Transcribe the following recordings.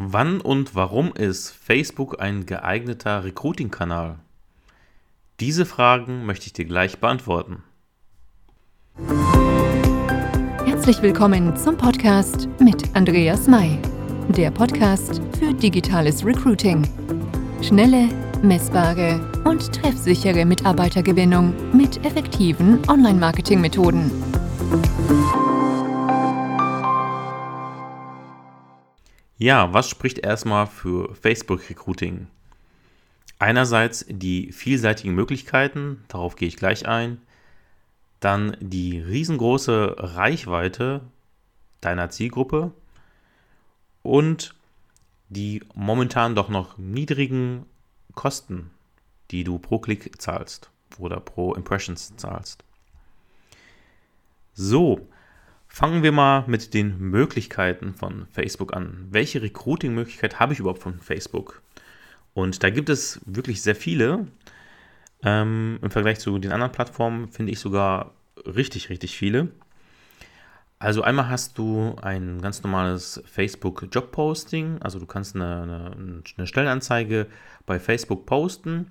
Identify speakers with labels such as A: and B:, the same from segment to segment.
A: Wann und warum ist Facebook ein geeigneter Recruiting-Kanal? Diese Fragen möchte ich dir gleich beantworten.
B: Herzlich willkommen zum Podcast mit Andreas May, der Podcast für digitales Recruiting. Schnelle, messbare und treffsichere Mitarbeitergewinnung mit effektiven Online-Marketing-Methoden.
A: Ja, was spricht erstmal für Facebook Recruiting? Einerseits die vielseitigen Möglichkeiten, darauf gehe ich gleich ein. Dann die riesengroße Reichweite deiner Zielgruppe und die momentan doch noch niedrigen Kosten, die du pro Klick zahlst oder pro Impressions zahlst. So, Fangen wir mal mit den Möglichkeiten von Facebook an. Welche Recruiting-Möglichkeit habe ich überhaupt von Facebook? Und da gibt es wirklich sehr viele. Ähm, Im Vergleich zu den anderen Plattformen finde ich sogar richtig, richtig viele. Also einmal hast du ein ganz normales Facebook Job Posting, also du kannst eine, eine, eine Stellenanzeige bei Facebook posten.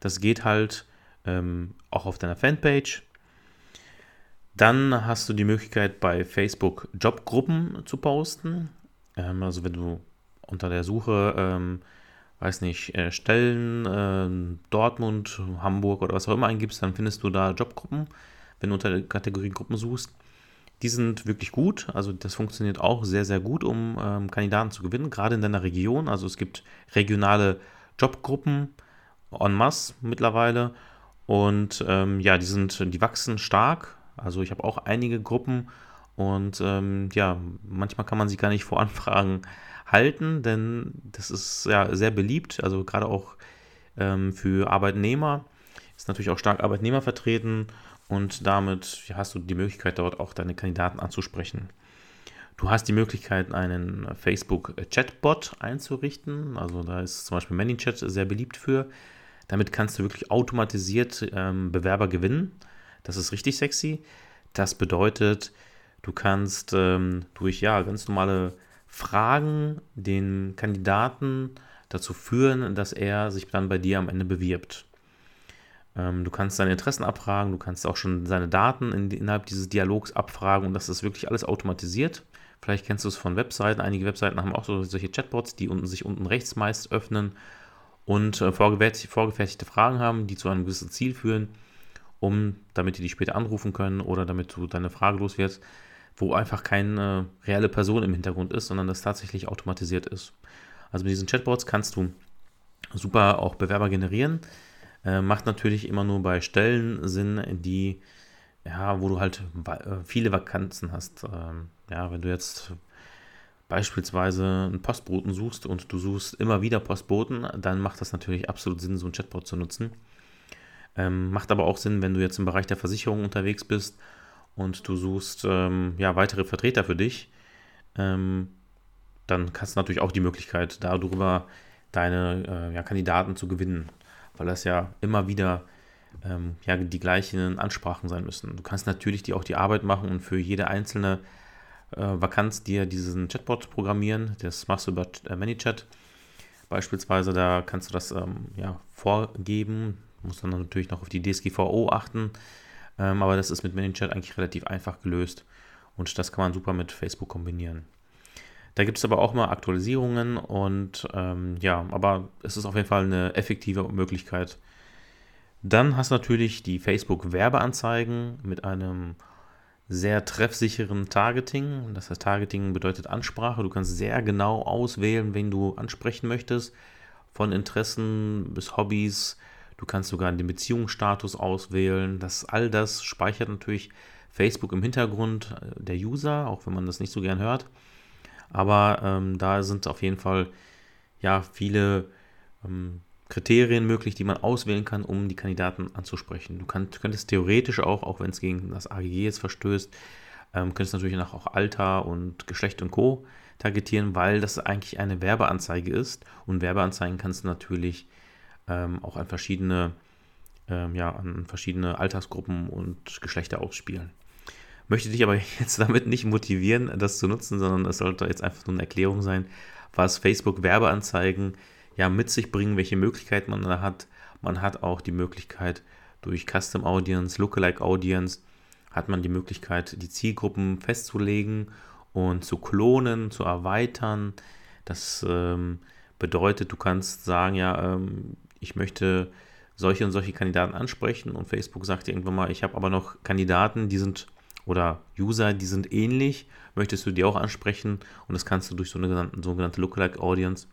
A: Das geht halt ähm, auch auf deiner Fanpage. Dann hast du die Möglichkeit, bei Facebook Jobgruppen zu posten. Ähm, also wenn du unter der Suche, ähm, weiß nicht, äh, Stellen, äh, Dortmund, Hamburg oder was auch immer eingibst, dann findest du da Jobgruppen, wenn du unter der Kategorie Gruppen suchst. Die sind wirklich gut, also das funktioniert auch sehr, sehr gut, um ähm, Kandidaten zu gewinnen, gerade in deiner Region. Also es gibt regionale Jobgruppen en masse mittlerweile und ähm, ja, die sind, die wachsen stark also ich habe auch einige Gruppen und ähm, ja, manchmal kann man sie gar nicht vor Anfragen halten, denn das ist ja sehr beliebt, also gerade auch ähm, für Arbeitnehmer ist natürlich auch stark Arbeitnehmer vertreten und damit ja, hast du die Möglichkeit dort auch deine Kandidaten anzusprechen. Du hast die Möglichkeit, einen Facebook-Chatbot einzurichten. Also da ist zum Beispiel ManyChat sehr beliebt für. Damit kannst du wirklich automatisiert ähm, Bewerber gewinnen. Das ist richtig sexy. Das bedeutet, du kannst ähm, durch ja ganz normale Fragen den Kandidaten dazu führen, dass er sich dann bei dir am Ende bewirbt. Ähm, du kannst seine Interessen abfragen, du kannst auch schon seine Daten in, innerhalb dieses Dialogs abfragen und das ist wirklich alles automatisiert. Vielleicht kennst du es von Webseiten. Einige Webseiten haben auch so, solche Chatbots, die unten, sich unten rechts meist öffnen und äh, vorgefertigte Fragen haben, die zu einem gewissen Ziel führen um, damit die dich später anrufen können oder damit du deine Frage los wo einfach keine reelle Person im Hintergrund ist, sondern das tatsächlich automatisiert ist. Also mit diesen Chatbots kannst du super auch Bewerber generieren. Äh, macht natürlich immer nur bei Stellen Sinn, die, ja, wo du halt äh, viele Vakanzen hast. Ähm, ja, wenn du jetzt beispielsweise einen Postboten suchst und du suchst immer wieder Postboten, dann macht das natürlich absolut Sinn, so einen Chatbot zu nutzen. Ähm, macht aber auch Sinn, wenn du jetzt im Bereich der Versicherung unterwegs bist und du suchst ähm, ja, weitere Vertreter für dich. Ähm, dann hast du natürlich auch die Möglichkeit, darüber deine äh, ja, Kandidaten zu gewinnen, weil das ja immer wieder ähm, ja, die gleichen Ansprachen sein müssen. Du kannst natürlich die auch die Arbeit machen und für jede einzelne äh, Vakanz dir diesen Chatbot programmieren. Das machst du über äh, ManyChat. Beispielsweise, da kannst du das ähm, ja, vorgeben, muss dann natürlich noch auf die DSGVO achten. Ähm, aber das ist mit ManyChat eigentlich relativ einfach gelöst. Und das kann man super mit Facebook kombinieren. Da gibt es aber auch mal Aktualisierungen und ähm, ja, aber es ist auf jeden Fall eine effektive Möglichkeit. Dann hast du natürlich die Facebook-Werbeanzeigen mit einem sehr treffsicheren Targeting. Das heißt, Targeting bedeutet Ansprache. Du kannst sehr genau auswählen, wen du ansprechen möchtest. Von Interessen bis Hobbys, Du kannst sogar den Beziehungsstatus auswählen. Das, all das speichert natürlich Facebook im Hintergrund äh, der User, auch wenn man das nicht so gern hört. Aber ähm, da sind auf jeden Fall ja viele ähm, Kriterien möglich, die man auswählen kann, um die Kandidaten anzusprechen. Du kann, könntest theoretisch auch, auch wenn es gegen das AGG jetzt verstößt, ähm, könntest natürlich nach auch Alter und Geschlecht und Co. targetieren, weil das eigentlich eine Werbeanzeige ist. Und Werbeanzeigen kannst du natürlich ähm, auch an verschiedene, ähm, ja, an verschiedene Altersgruppen und Geschlechter ausspielen. Möchte dich aber jetzt damit nicht motivieren, das zu nutzen, sondern es sollte jetzt einfach nur eine Erklärung sein, was Facebook Werbeanzeigen ja mit sich bringen, welche Möglichkeiten man da hat. Man hat auch die Möglichkeit durch Custom Audience, Lookalike Audience, hat man die Möglichkeit, die Zielgruppen festzulegen und zu klonen, zu erweitern. Das ähm, bedeutet, du kannst sagen, ja, ähm, ich möchte solche und solche Kandidaten ansprechen und Facebook sagt irgendwann mal, ich habe aber noch Kandidaten, die sind oder User, die sind ähnlich, möchtest du die auch ansprechen und das kannst du durch so eine sogenannte Lookalike Audience,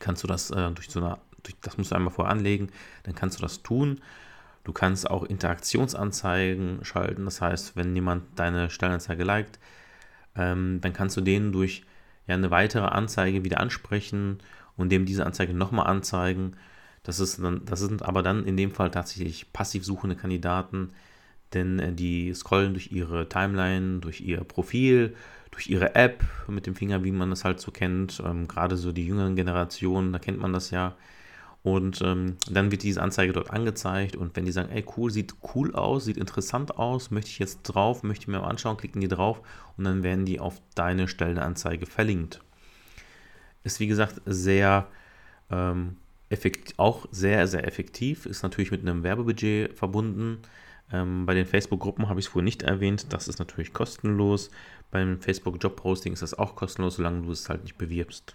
A: kannst du das äh, durch so eine, durch, das musst du einmal vorher anlegen, dann kannst du das tun. Du kannst auch Interaktionsanzeigen schalten, das heißt, wenn jemand deine Stellenanzeige liked, ähm, dann kannst du den durch ja, eine weitere Anzeige wieder ansprechen und dem diese Anzeige nochmal anzeigen. Das, ist dann, das sind aber dann in dem Fall tatsächlich passiv suchende Kandidaten, denn äh, die scrollen durch ihre Timeline, durch ihr Profil, durch ihre App mit dem Finger, wie man das halt so kennt. Ähm, Gerade so die jüngeren Generationen, da kennt man das ja. Und ähm, dann wird diese Anzeige dort angezeigt und wenn die sagen, ey cool, sieht cool aus, sieht interessant aus, möchte ich jetzt drauf, möchte ich mir mal anschauen, klicken die drauf und dann werden die auf deine Stellenanzeige verlinkt. Ist wie gesagt sehr ähm, effektiv, auch sehr, sehr effektiv, ist natürlich mit einem Werbebudget verbunden. Ähm, bei den Facebook-Gruppen habe ich es vorhin nicht erwähnt, das ist natürlich kostenlos. Beim Facebook-Job-Posting ist das auch kostenlos, solange du es halt nicht bewirbst.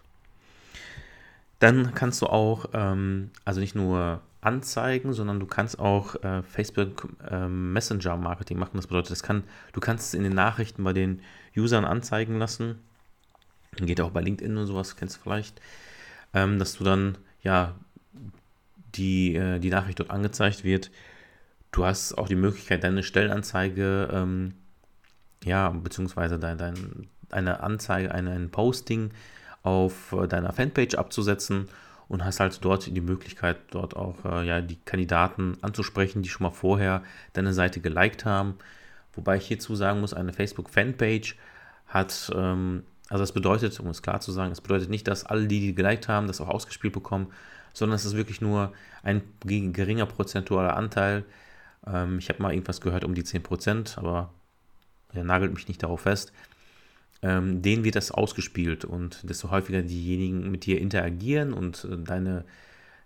A: Dann kannst du auch, ähm, also nicht nur anzeigen, sondern du kannst auch äh, Facebook äh, Messenger Marketing machen. Das bedeutet, das kann, du kannst es in den Nachrichten bei den Usern anzeigen lassen. Geht auch bei LinkedIn und sowas, kennst du vielleicht, ähm, dass du dann ja die, äh, die Nachricht dort angezeigt wird. Du hast auch die Möglichkeit, deine Stellenanzeige, ähm, ja, beziehungsweise dein, dein, eine Anzeige, ein, ein Posting auf äh, deiner Fanpage abzusetzen und hast halt dort die Möglichkeit, dort auch äh, ja, die Kandidaten anzusprechen, die schon mal vorher deine Seite geliked haben. Wobei ich hierzu sagen muss, eine Facebook-Fanpage hat, ähm, also das bedeutet, um es klar zu sagen, es bedeutet nicht, dass alle, die, die geliked haben, das auch ausgespielt bekommen, sondern es ist wirklich nur ein geringer prozentualer Anteil. Ähm, ich habe mal irgendwas gehört um die 10%, aber er nagelt mich nicht darauf fest ähm, denen wird das ausgespielt und desto häufiger diejenigen mit dir interagieren und äh, deine,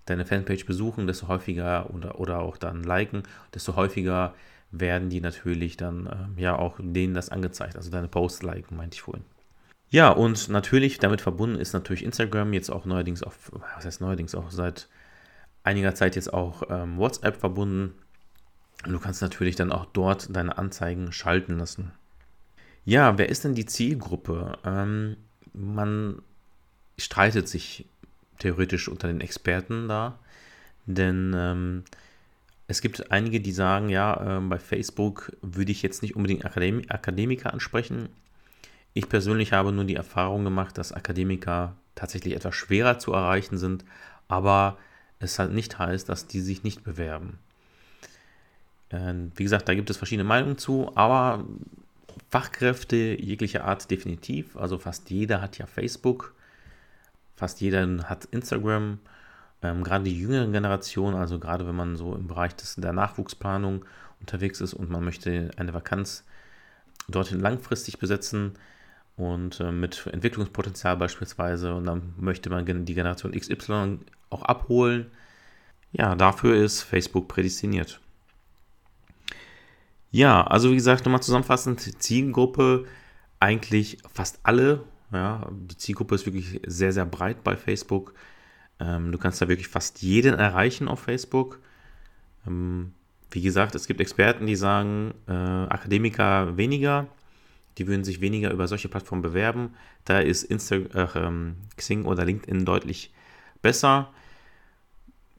A: deine Fanpage besuchen, desto häufiger oder, oder auch dann liken, desto häufiger werden die natürlich dann äh, ja auch denen das angezeigt, also deine Posts liken, meinte ich vorhin. Ja, und natürlich damit verbunden ist natürlich Instagram jetzt auch neuerdings auch, was heißt neuerdings auch seit einiger Zeit jetzt auch ähm, WhatsApp verbunden. Und du kannst natürlich dann auch dort deine Anzeigen schalten lassen. Ja, wer ist denn die Zielgruppe? Ähm, man streitet sich theoretisch unter den Experten da, denn ähm, es gibt einige, die sagen, ja, äh, bei Facebook würde ich jetzt nicht unbedingt Akadem Akademiker ansprechen. Ich persönlich habe nur die Erfahrung gemacht, dass Akademiker tatsächlich etwas schwerer zu erreichen sind, aber es halt nicht heißt, dass die sich nicht bewerben. Äh, wie gesagt, da gibt es verschiedene Meinungen zu, aber Fachkräfte jeglicher Art definitiv. Also fast jeder hat ja Facebook, fast jeder hat Instagram. Ähm, gerade die jüngere Generation, also gerade wenn man so im Bereich des, der Nachwuchsplanung unterwegs ist und man möchte eine Vakanz dorthin langfristig besetzen und äh, mit Entwicklungspotenzial beispielsweise und dann möchte man die Generation XY auch abholen. Ja, dafür ist Facebook prädestiniert. Ja, also wie gesagt, nochmal zusammenfassend, Zielgruppe eigentlich fast alle. Ja, die Zielgruppe ist wirklich sehr, sehr breit bei Facebook. Ähm, du kannst da wirklich fast jeden erreichen auf Facebook. Ähm, wie gesagt, es gibt Experten, die sagen, äh, Akademiker weniger, die würden sich weniger über solche Plattformen bewerben. Da ist Insta äh, Xing oder LinkedIn deutlich besser.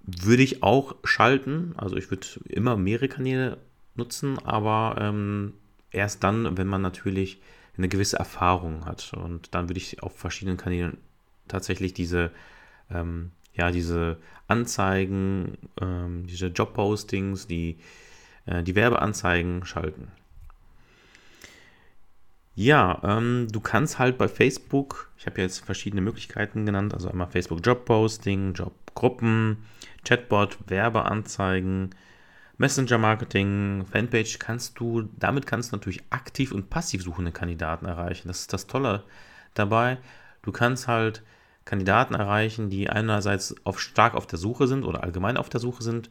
A: Würde ich auch schalten. Also ich würde immer mehrere Kanäle nutzen, aber ähm, erst dann, wenn man natürlich eine gewisse Erfahrung hat. Und dann würde ich auf verschiedenen Kanälen tatsächlich diese, ähm, ja, diese Anzeigen, ähm, diese Jobpostings, die, äh, die Werbeanzeigen schalten. Ja, ähm, du kannst halt bei Facebook, ich habe jetzt verschiedene Möglichkeiten genannt, also einmal Facebook Jobposting, Jobgruppen, Chatbot, Werbeanzeigen, Messenger-Marketing, Fanpage kannst du, damit kannst du natürlich aktiv und passiv suchende Kandidaten erreichen. Das ist das Tolle dabei. Du kannst halt Kandidaten erreichen, die einerseits auf, stark auf der Suche sind oder allgemein auf der Suche sind.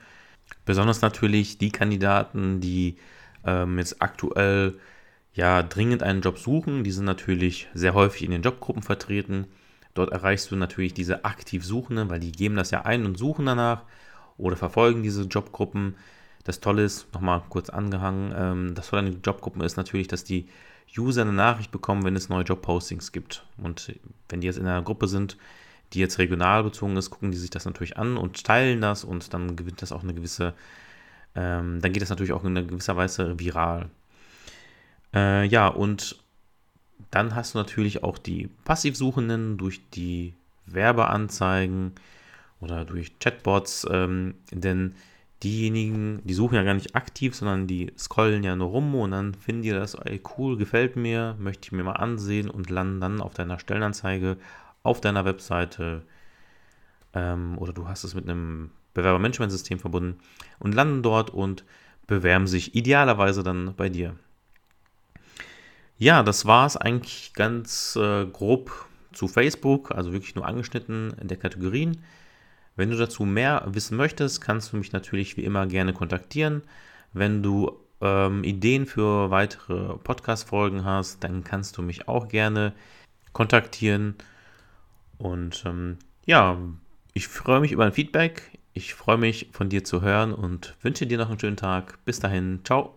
A: Besonders natürlich die Kandidaten, die ähm, jetzt aktuell ja dringend einen Job suchen. Die sind natürlich sehr häufig in den Jobgruppen vertreten. Dort erreichst du natürlich diese aktiv Suchenden, weil die geben das ja ein und suchen danach oder verfolgen diese Jobgruppen. Das Tolle ist, nochmal kurz angehangen, ähm, das Tolle an den Jobgruppen ist natürlich, dass die User eine Nachricht bekommen, wenn es neue Jobpostings gibt. Und wenn die jetzt in einer Gruppe sind, die jetzt regional bezogen ist, gucken die sich das natürlich an und teilen das und dann gewinnt das auch eine gewisse, ähm, dann geht das natürlich auch in einer gewisser Weise viral. Äh, ja, und dann hast du natürlich auch die Passivsuchenden durch die Werbeanzeigen oder durch Chatbots, ähm, denn diejenigen, die suchen ja gar nicht aktiv, sondern die scrollen ja nur rum und dann finden die das, ey, cool, gefällt mir, möchte ich mir mal ansehen und landen dann auf deiner Stellenanzeige auf deiner Webseite ähm, oder du hast es mit einem Bewerbermanagementsystem verbunden und landen dort und bewerben sich idealerweise dann bei dir. Ja, das war es eigentlich ganz äh, grob zu Facebook, also wirklich nur angeschnitten in der Kategorien. Wenn du dazu mehr wissen möchtest, kannst du mich natürlich wie immer gerne kontaktieren. Wenn du ähm, Ideen für weitere Podcast-Folgen hast, dann kannst du mich auch gerne kontaktieren. Und ähm, ja, ich freue mich über ein Feedback. Ich freue mich von dir zu hören und wünsche dir noch einen schönen Tag. Bis dahin, ciao.